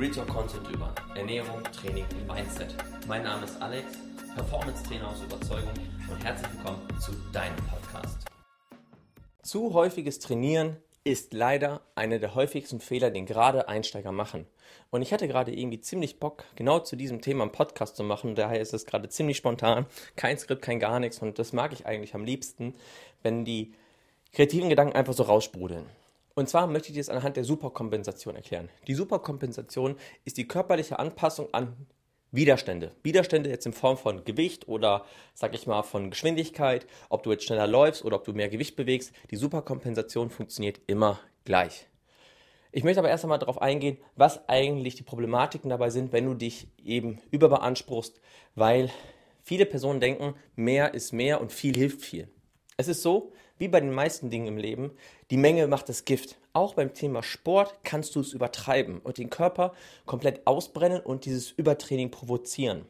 Real Talk Content über Ernährung, Training und Mindset. Mein Name ist Alex, Performance Trainer aus Überzeugung und herzlich willkommen zu deinem Podcast. Zu häufiges Trainieren ist leider einer der häufigsten Fehler, den gerade Einsteiger machen. Und ich hatte gerade irgendwie ziemlich Bock, genau zu diesem Thema einen Podcast zu machen. Daher ist es gerade ziemlich spontan. Kein Skript, kein gar nichts. Und das mag ich eigentlich am liebsten, wenn die kreativen Gedanken einfach so raussprudeln. Und zwar möchte ich dir das anhand der Superkompensation erklären. Die Superkompensation ist die körperliche Anpassung an Widerstände. Widerstände jetzt in Form von Gewicht oder, sag ich mal, von Geschwindigkeit, ob du jetzt schneller läufst oder ob du mehr Gewicht bewegst. Die Superkompensation funktioniert immer gleich. Ich möchte aber erst einmal darauf eingehen, was eigentlich die Problematiken dabei sind, wenn du dich eben überbeanspruchst, weil viele Personen denken, mehr ist mehr und viel hilft viel. Es ist so, wie bei den meisten Dingen im Leben, die Menge macht das Gift. Auch beim Thema Sport kannst du es übertreiben und den Körper komplett ausbrennen und dieses Übertraining provozieren.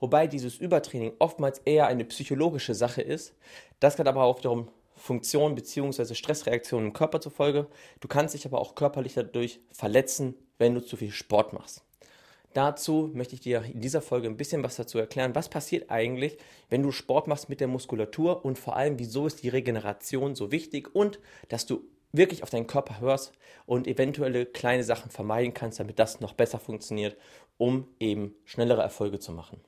Wobei dieses Übertraining oftmals eher eine psychologische Sache ist. Das hat aber auch wiederum Funktionen bzw. Stressreaktionen im Körper zur Folge. Du kannst dich aber auch körperlich dadurch verletzen, wenn du zu viel Sport machst. Dazu möchte ich dir in dieser Folge ein bisschen was dazu erklären. Was passiert eigentlich, wenn du Sport machst mit der Muskulatur und vor allem, wieso ist die Regeneration so wichtig und dass du wirklich auf deinen Körper hörst und eventuelle kleine Sachen vermeiden kannst, damit das noch besser funktioniert, um eben schnellere Erfolge zu machen.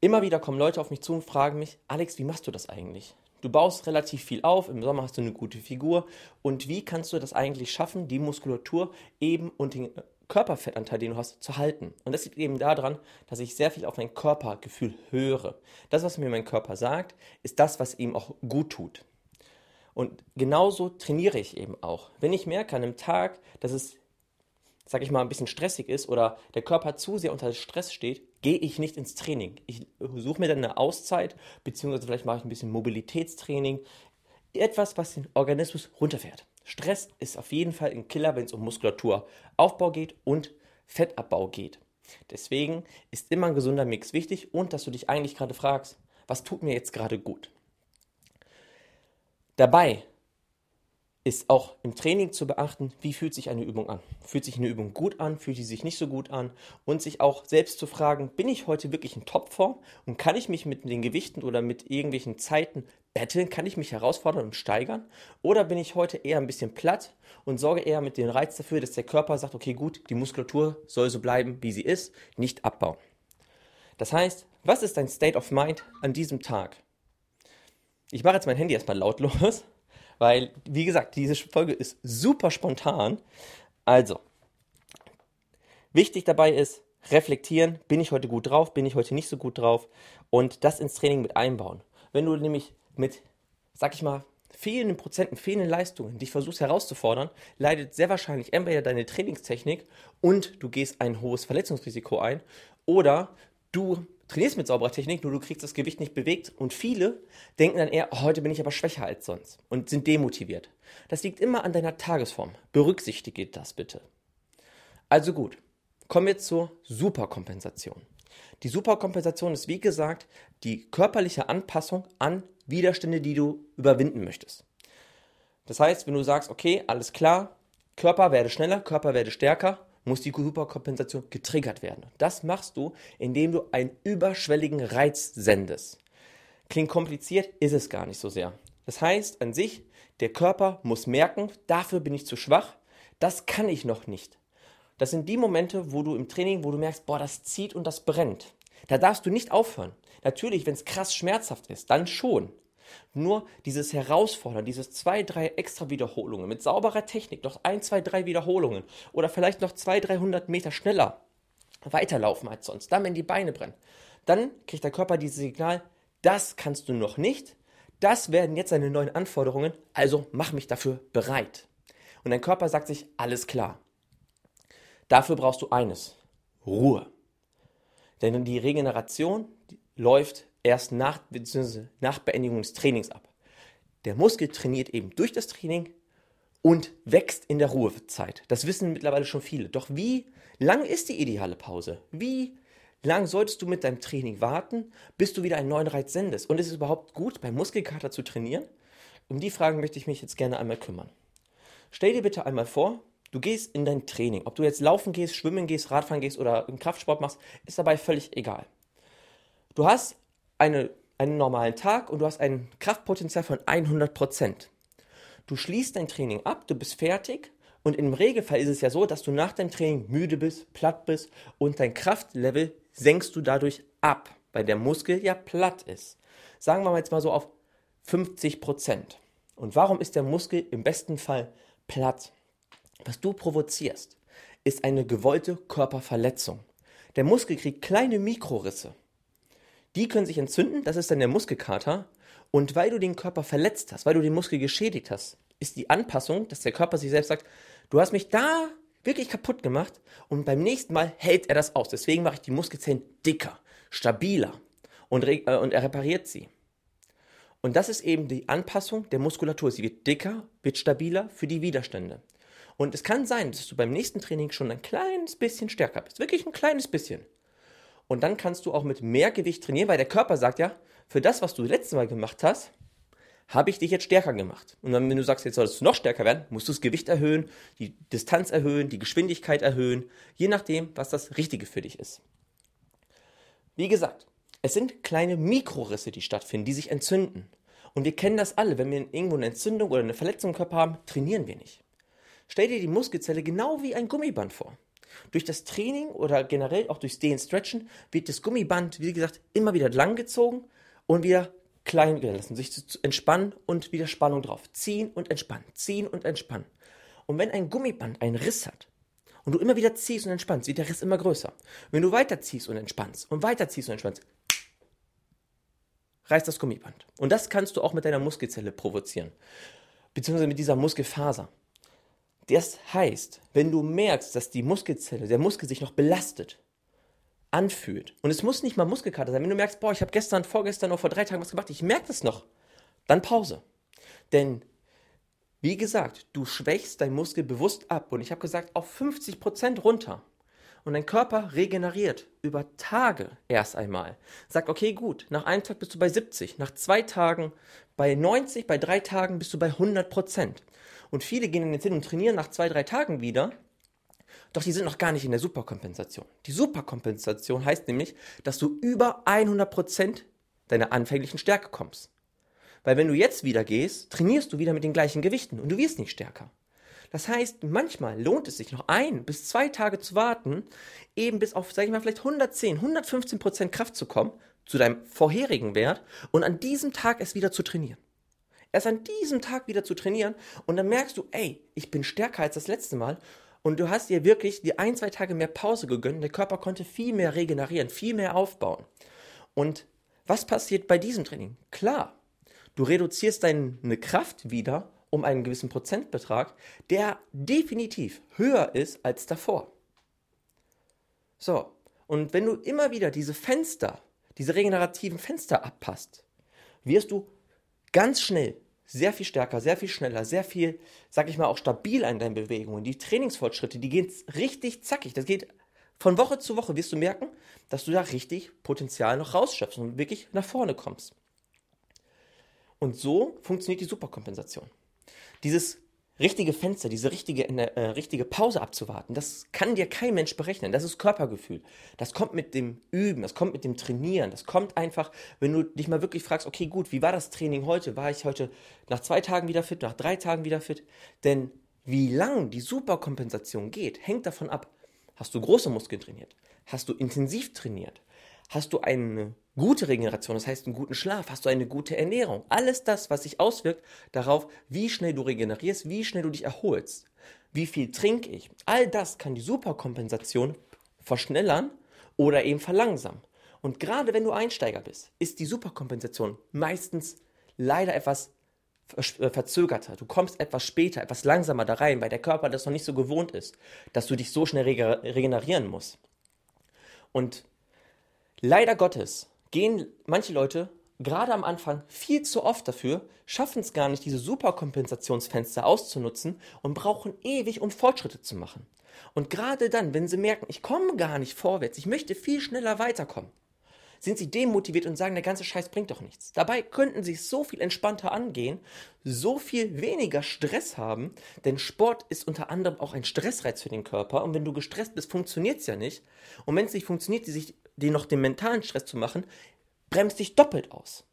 Immer wieder kommen Leute auf mich zu und fragen mich, Alex, wie machst du das eigentlich? Du baust relativ viel auf, im Sommer hast du eine gute Figur und wie kannst du das eigentlich schaffen, die Muskulatur eben und den Körperfettanteil, den du hast, zu halten. Und das liegt eben daran, dass ich sehr viel auf mein Körpergefühl höre. Das, was mir mein Körper sagt, ist das, was ihm auch gut tut. Und genauso trainiere ich eben auch. Wenn ich merke an einem Tag, dass es, sag ich mal, ein bisschen stressig ist oder der Körper zu sehr unter Stress steht, gehe ich nicht ins Training. Ich suche mir dann eine Auszeit, beziehungsweise vielleicht mache ich ein bisschen Mobilitätstraining. Etwas, was den Organismus runterfährt. Stress ist auf jeden Fall ein Killer, wenn es um Muskulaturaufbau geht und Fettabbau geht. Deswegen ist immer ein gesunder Mix wichtig und dass du dich eigentlich gerade fragst, was tut mir jetzt gerade gut? Dabei ist auch im Training zu beachten, wie fühlt sich eine Übung an. Fühlt sich eine Übung gut an, fühlt sie sich nicht so gut an und sich auch selbst zu fragen, bin ich heute wirklich in Topform und kann ich mich mit den Gewichten oder mit irgendwelchen Zeiten betteln, kann ich mich herausfordern und steigern oder bin ich heute eher ein bisschen platt und sorge eher mit dem Reiz dafür, dass der Körper sagt, okay gut, die Muskulatur soll so bleiben, wie sie ist, nicht abbauen. Das heißt, was ist dein State of Mind an diesem Tag? Ich mache jetzt mein Handy erstmal lautlos weil, wie gesagt, diese Folge ist super spontan. Also, wichtig dabei ist, reflektieren, bin ich heute gut drauf, bin ich heute nicht so gut drauf und das ins Training mit einbauen. Wenn du nämlich mit, sag ich mal, fehlenden Prozenten, fehlenden Leistungen dich versuchst herauszufordern, leidet sehr wahrscheinlich entweder deine Trainingstechnik und du gehst ein hohes Verletzungsrisiko ein oder du trainierst mit sauberer Technik, nur du kriegst das Gewicht nicht bewegt und viele denken dann eher, heute bin ich aber schwächer als sonst und sind demotiviert. Das liegt immer an deiner Tagesform. Berücksichtige das bitte. Also gut, kommen wir zur Superkompensation. Die Superkompensation ist wie gesagt die körperliche Anpassung an Widerstände, die du überwinden möchtest. Das heißt, wenn du sagst, okay, alles klar, Körper werde schneller, Körper werde stärker, muss die Hyperkompensation getriggert werden. Das machst du, indem du einen überschwelligen Reiz sendest. Klingt kompliziert, ist es gar nicht so sehr. Das heißt an sich, der Körper muss merken, dafür bin ich zu schwach, das kann ich noch nicht. Das sind die Momente, wo du im Training, wo du merkst, boah, das zieht und das brennt. Da darfst du nicht aufhören. Natürlich, wenn es krass schmerzhaft ist, dann schon. Nur dieses Herausfordern, dieses zwei, drei extra Wiederholungen mit sauberer Technik, noch ein, zwei, drei Wiederholungen oder vielleicht noch zwei, dreihundert Meter schneller weiterlaufen als sonst, dann wenn die Beine brennen, dann kriegt der Körper dieses Signal, das kannst du noch nicht, das werden jetzt deine neuen Anforderungen, also mach mich dafür bereit. Und dein Körper sagt sich, alles klar. Dafür brauchst du eines, Ruhe. Denn die Regeneration läuft erst nach, nach Beendigung des Trainings ab. Der Muskel trainiert eben durch das Training und wächst in der Ruhezeit. Das wissen mittlerweile schon viele. Doch wie lang ist die ideale Pause? Wie lang solltest du mit deinem Training warten, bis du wieder einen neuen Reiz sendest? Und ist es überhaupt gut, beim Muskelkater zu trainieren? Um die Fragen möchte ich mich jetzt gerne einmal kümmern. Stell dir bitte einmal vor, Du gehst in dein Training. Ob du jetzt laufen gehst, schwimmen gehst, Radfahren gehst oder einen Kraftsport machst, ist dabei völlig egal. Du hast eine, einen normalen Tag und du hast ein Kraftpotenzial von 100%. Du schließt dein Training ab, du bist fertig und im Regelfall ist es ja so, dass du nach deinem Training müde bist, platt bist und dein Kraftlevel senkst du dadurch ab, weil der Muskel ja platt ist. Sagen wir mal jetzt mal so auf 50 Prozent. Und warum ist der Muskel im besten Fall platt? Was du provozierst, ist eine gewollte Körperverletzung. Der Muskel kriegt kleine Mikrorisse. Die können sich entzünden, das ist dann der Muskelkater. Und weil du den Körper verletzt hast, weil du den Muskel geschädigt hast, ist die Anpassung, dass der Körper sich selbst sagt, du hast mich da wirklich kaputt gemacht und beim nächsten Mal hält er das aus. Deswegen mache ich die Muskelzellen dicker, stabiler und, äh, und er repariert sie. Und das ist eben die Anpassung der Muskulatur. Sie wird dicker, wird stabiler für die Widerstände. Und es kann sein, dass du beim nächsten Training schon ein kleines bisschen stärker bist. Wirklich ein kleines bisschen. Und dann kannst du auch mit mehr Gewicht trainieren, weil der Körper sagt ja, für das, was du das letzte Mal gemacht hast, habe ich dich jetzt stärker gemacht. Und dann, wenn du sagst, jetzt sollst du noch stärker werden, musst du das Gewicht erhöhen, die Distanz erhöhen, die Geschwindigkeit erhöhen, je nachdem, was das Richtige für dich ist. Wie gesagt, es sind kleine Mikrorisse, die stattfinden, die sich entzünden. Und wir kennen das alle, wenn wir irgendwo eine Entzündung oder eine Verletzung im Körper haben, trainieren wir nicht. Stell dir die Muskelzelle genau wie ein Gummiband vor. Durch das Training oder generell auch durchs Dehnen, Stretchen wird das Gummiband, wie gesagt, immer wieder langgezogen und wieder klein gelassen, sich zu entspannen und wieder Spannung drauf. Ziehen und entspannen, ziehen und entspannen. Und wenn ein Gummiband einen Riss hat und du immer wieder ziehst und entspannst, wird der Riss immer größer. Wenn du weiter ziehst und entspannst und weiter ziehst und entspannst, reißt das Gummiband. Und das kannst du auch mit deiner Muskelzelle provozieren, beziehungsweise mit dieser Muskelfaser. Das heißt, wenn du merkst, dass die Muskelzelle, der Muskel sich noch belastet, anfühlt. Und es muss nicht mal Muskelkater sein. Wenn du merkst, boah, ich habe gestern, vorgestern oder vor drei Tagen was gemacht, ich merke das noch, dann Pause. Denn, wie gesagt, du schwächst deinen Muskel bewusst ab. Und ich habe gesagt, auf 50% runter. Und dein Körper regeneriert über Tage erst einmal. Sagt, okay, gut, nach einem Tag bist du bei 70, nach zwei Tagen bei 90, bei drei Tagen bist du bei 100%. Und viele gehen dann jetzt hin und trainieren nach zwei, drei Tagen wieder doch die sind noch gar nicht in der Superkompensation. Die Superkompensation heißt nämlich, dass du über 100% deiner anfänglichen Stärke kommst. Weil wenn du jetzt wieder gehst, trainierst du wieder mit den gleichen Gewichten und du wirst nicht stärker. Das heißt, manchmal lohnt es sich noch ein bis zwei Tage zu warten, eben bis auf, sag ich mal, vielleicht 110, 115% Kraft zu kommen, zu deinem vorherigen Wert und an diesem Tag es wieder zu trainieren. Erst an diesem Tag wieder zu trainieren und dann merkst du, ey, ich bin stärker als das letzte Mal und du hast dir wirklich die ein, zwei Tage mehr Pause gegönnt. Der Körper konnte viel mehr regenerieren, viel mehr aufbauen. Und was passiert bei diesem Training? Klar, du reduzierst deine Kraft wieder um einen gewissen Prozentbetrag, der definitiv höher ist als davor. So, und wenn du immer wieder diese Fenster, diese regenerativen Fenster abpasst, wirst du ganz schnell sehr viel stärker, sehr viel schneller, sehr viel, sag ich mal, auch stabil in deinen Bewegungen. Die Trainingsfortschritte, die gehen richtig zackig. Das geht von Woche zu Woche, wirst du merken, dass du da richtig Potenzial noch rausschöpfst und wirklich nach vorne kommst. Und so funktioniert die Superkompensation. Dieses richtige Fenster, diese richtige, äh, richtige Pause abzuwarten, das kann dir kein Mensch berechnen. Das ist Körpergefühl. Das kommt mit dem Üben, das kommt mit dem Trainieren. Das kommt einfach, wenn du dich mal wirklich fragst, okay, gut, wie war das Training heute? War ich heute nach zwei Tagen wieder fit, nach drei Tagen wieder fit? Denn wie lang die Superkompensation geht, hängt davon ab, hast du große Muskeln trainiert? Hast du intensiv trainiert? Hast du eine gute Regeneration, das heißt einen guten Schlaf, hast du eine gute Ernährung. Alles das, was sich auswirkt darauf, wie schnell du regenerierst, wie schnell du dich erholst, wie viel trinke ich. All das kann die Superkompensation verschnellern oder eben verlangsamen. Und gerade wenn du Einsteiger bist, ist die Superkompensation meistens leider etwas äh, verzögerter. Du kommst etwas später, etwas langsamer da rein, weil der Körper das noch nicht so gewohnt ist, dass du dich so schnell regenerieren musst. Und leider Gottes gehen manche Leute gerade am Anfang viel zu oft dafür, schaffen es gar nicht, diese Superkompensationsfenster auszunutzen und brauchen ewig, um Fortschritte zu machen. Und gerade dann, wenn sie merken, ich komme gar nicht vorwärts, ich möchte viel schneller weiterkommen, sind sie demotiviert und sagen, der ganze Scheiß bringt doch nichts. Dabei könnten sie es so viel entspannter angehen, so viel weniger Stress haben, denn Sport ist unter anderem auch ein Stressreiz für den Körper und wenn du gestresst bist, funktioniert es ja nicht. Und wenn es nicht funktioniert, sich den noch den mentalen Stress zu machen, bremst dich doppelt aus.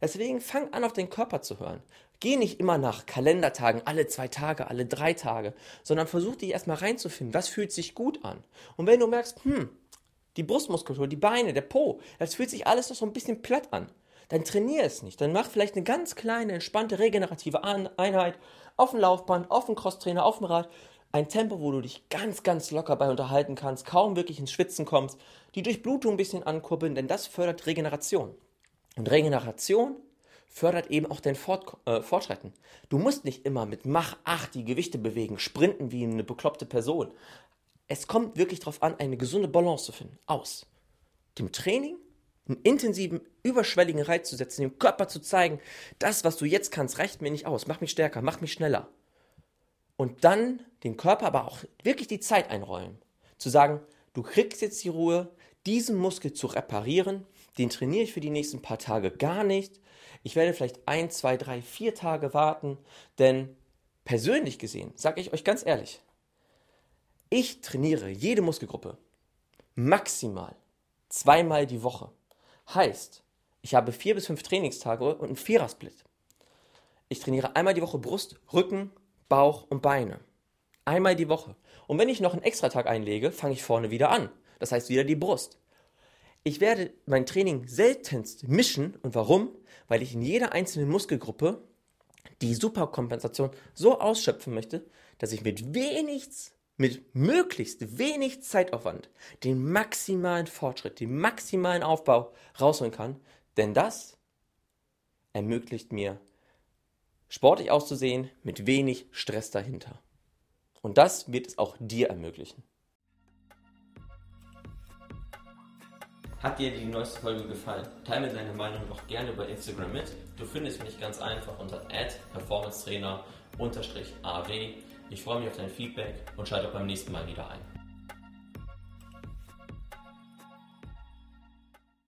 Deswegen fang an, auf den Körper zu hören. Geh nicht immer nach Kalendertagen, alle zwei Tage, alle drei Tage, sondern versuch dich erstmal reinzufinden, was fühlt sich gut an. Und wenn du merkst, hm, die Brustmuskulatur, die Beine, der Po, das fühlt sich alles noch so ein bisschen platt an, dann trainier es nicht. Dann mach vielleicht eine ganz kleine, entspannte, regenerative Einheit auf dem Laufband, auf dem Crosstrainer, auf dem Rad. Ein Tempo, wo du dich ganz, ganz locker bei unterhalten kannst, kaum wirklich ins Schwitzen kommst, die Durchblutung ein bisschen ankurbeln, denn das fördert Regeneration. Und Regeneration fördert eben auch dein Fort, äh, Fortschreiten. Du musst nicht immer mit Mach 8 die Gewichte bewegen, sprinten wie eine bekloppte Person. Es kommt wirklich darauf an, eine gesunde Balance zu finden. Aus dem Training, einen intensiven, überschwelligen Reiz zu setzen, dem Körper zu zeigen, das, was du jetzt kannst, reicht mir nicht aus. Mach mich stärker, mach mich schneller. Und dann den Körper aber auch wirklich die Zeit einräumen. Zu sagen, du kriegst jetzt die Ruhe, diesen Muskel zu reparieren, den trainiere ich für die nächsten paar Tage gar nicht. Ich werde vielleicht ein, zwei, drei, vier Tage warten, denn persönlich gesehen, sage ich euch ganz ehrlich, ich trainiere jede Muskelgruppe maximal zweimal die Woche. Heißt, ich habe vier bis fünf Trainingstage und einen Vierersplit. Ich trainiere einmal die Woche Brust, Rücken, Bauch und Beine. Einmal die Woche. Und wenn ich noch einen Extratag einlege, fange ich vorne wieder an. Das heißt wieder die Brust. Ich werde mein Training seltenst mischen. Und warum? Weil ich in jeder einzelnen Muskelgruppe die Superkompensation so ausschöpfen möchte, dass ich mit wenig, mit möglichst wenig Zeitaufwand den maximalen Fortschritt, den maximalen Aufbau rausholen kann. Denn das ermöglicht mir, sportlich auszusehen mit wenig Stress dahinter. Und das wird es auch dir ermöglichen. Hat dir die neueste Folge gefallen? Teile deine Meinung doch gerne über Instagram mit. Du findest mich ganz einfach unter performancetrainer-aw. Ich freue mich auf dein Feedback und schalte auch beim nächsten Mal wieder ein.